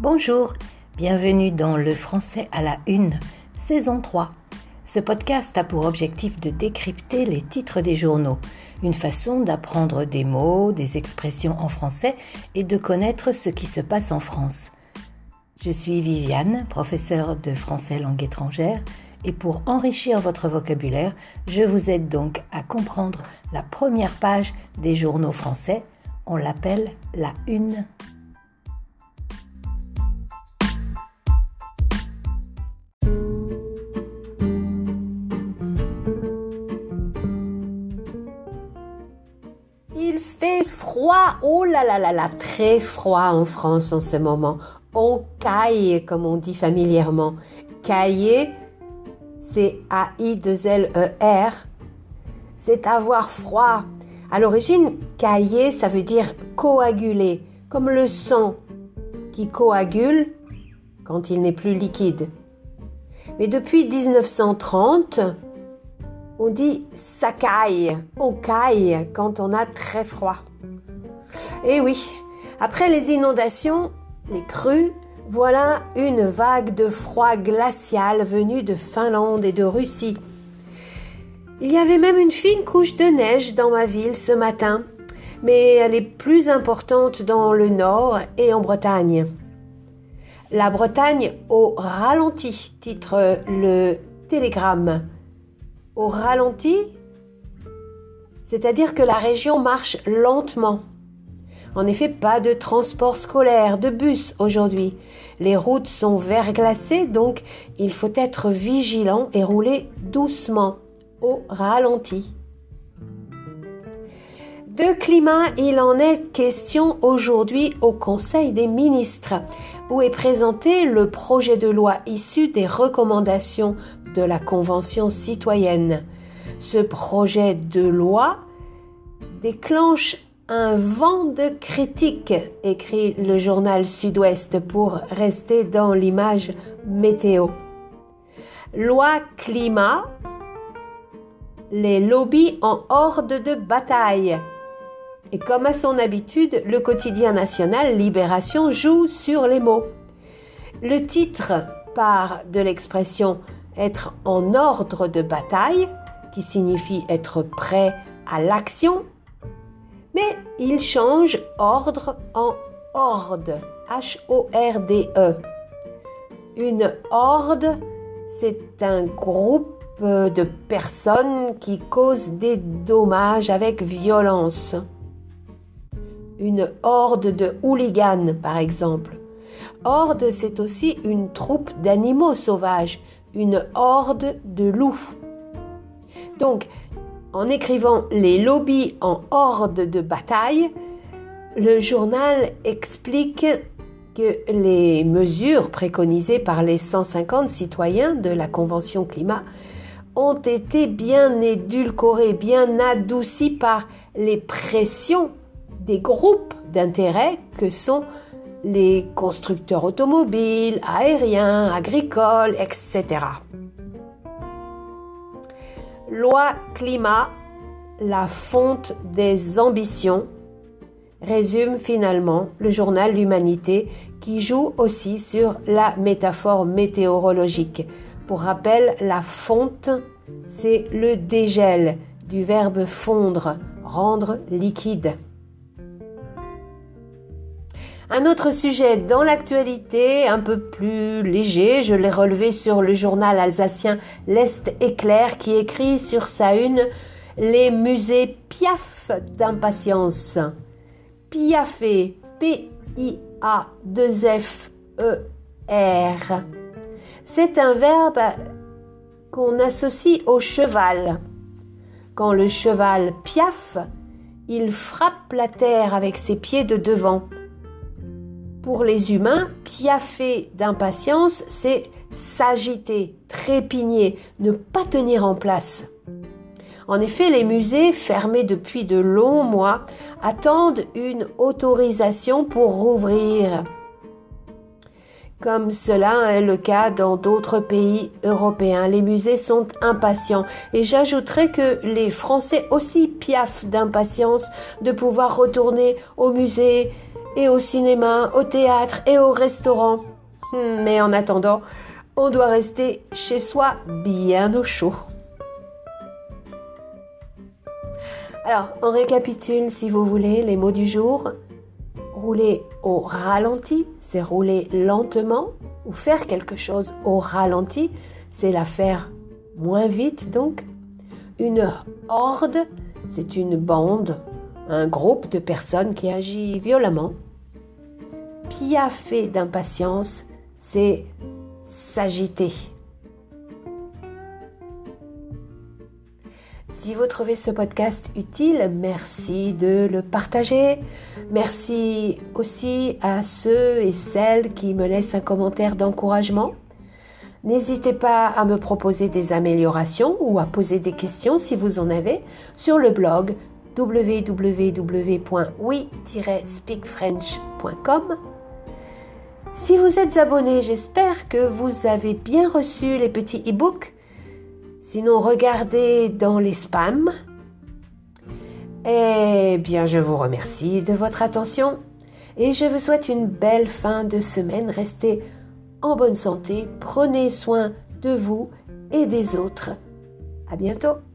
Bonjour, bienvenue dans Le français à la une, saison 3. Ce podcast a pour objectif de décrypter les titres des journaux, une façon d'apprendre des mots, des expressions en français et de connaître ce qui se passe en France. Je suis Viviane, professeure de français langue étrangère, et pour enrichir votre vocabulaire, je vous aide donc à comprendre la première page des journaux français. On l'appelle la une froid, oh là là là là, très froid en France en ce moment. On caille, comme on dit familièrement. Cailler, c'est A-I-2-L-E-R. C'est avoir froid. À l'origine, cailler, ça veut dire coaguler, comme le sang qui coagule quand il n'est plus liquide. Mais depuis 1930, on dit ça caille, on caille quand on a très froid. Et oui, après les inondations, les crues, voilà une vague de froid glacial venue de Finlande et de Russie. Il y avait même une fine couche de neige dans ma ville ce matin, mais elle est plus importante dans le nord et en Bretagne. La Bretagne au ralenti, titre le Télégramme au ralenti, c'est-à-dire que la région marche lentement. En effet, pas de transport scolaire, de bus aujourd'hui. Les routes sont verglacées, donc il faut être vigilant et rouler doucement, au ralenti. De climat, il en est question aujourd'hui au Conseil des ministres, où est présenté le projet de loi issu des recommandations de la Convention citoyenne. Ce projet de loi déclenche un vent de critiques, écrit le journal Sud-Ouest pour rester dans l'image météo. Loi climat, les lobbies en horde de bataille. Et comme à son habitude, le quotidien national Libération joue sur les mots. Le titre part de l'expression être en ordre de bataille, qui signifie être prêt à l'action, il change ordre en horde, H-O-R-D-E. Une horde, c'est un groupe de personnes qui causent des dommages avec violence. Une horde de hooligans, par exemple. Horde, c'est aussi une troupe d'animaux sauvages, une horde de loups. Donc, en écrivant les lobbies en horde de bataille, le journal explique que les mesures préconisées par les 150 citoyens de la Convention climat ont été bien édulcorées, bien adoucies par les pressions des groupes d'intérêt que sont les constructeurs automobiles, aériens, agricoles, etc. Loi climat, la fonte des ambitions, résume finalement le journal L'Humanité qui joue aussi sur la métaphore météorologique. Pour rappel, la fonte, c'est le dégel du verbe fondre, rendre liquide. Un autre sujet dans l'actualité, un peu plus léger, je l'ai relevé sur le journal alsacien L'Est éclair qui écrit sur sa une Les musées Piaf d'impatience. Piafé, P-I-A-2-F-E-R. C'est un verbe qu'on associe au cheval. Quand le cheval piaffe, il frappe la terre avec ses pieds de devant pour les humains, piaffer d'impatience, c'est s'agiter, trépigner, ne pas tenir en place. En effet, les musées, fermés depuis de longs mois, attendent une autorisation pour rouvrir. Comme cela est le cas dans d'autres pays européens, les musées sont impatients et j'ajouterai que les Français aussi piaffent d'impatience de pouvoir retourner au musée, et au cinéma, au théâtre et au restaurant. Hmm, mais en attendant, on doit rester chez soi bien au chaud. Alors, on récapitule si vous voulez les mots du jour. Rouler au ralenti, c'est rouler lentement ou faire quelque chose au ralenti, c'est la faire moins vite donc. Une horde, c'est une bande, un groupe de personnes qui agit violemment. Piaffer d'impatience, c'est s'agiter. Si vous trouvez ce podcast utile, merci de le partager. Merci aussi à ceux et celles qui me laissent un commentaire d'encouragement. N'hésitez pas à me proposer des améliorations ou à poser des questions si vous en avez sur le blog www.oui-speakfrench.com. Si vous êtes abonné, j'espère que vous avez bien reçu les petits e-books. Sinon, regardez dans les spams. Eh bien, je vous remercie de votre attention et je vous souhaite une belle fin de semaine. Restez en bonne santé, prenez soin de vous et des autres. À bientôt!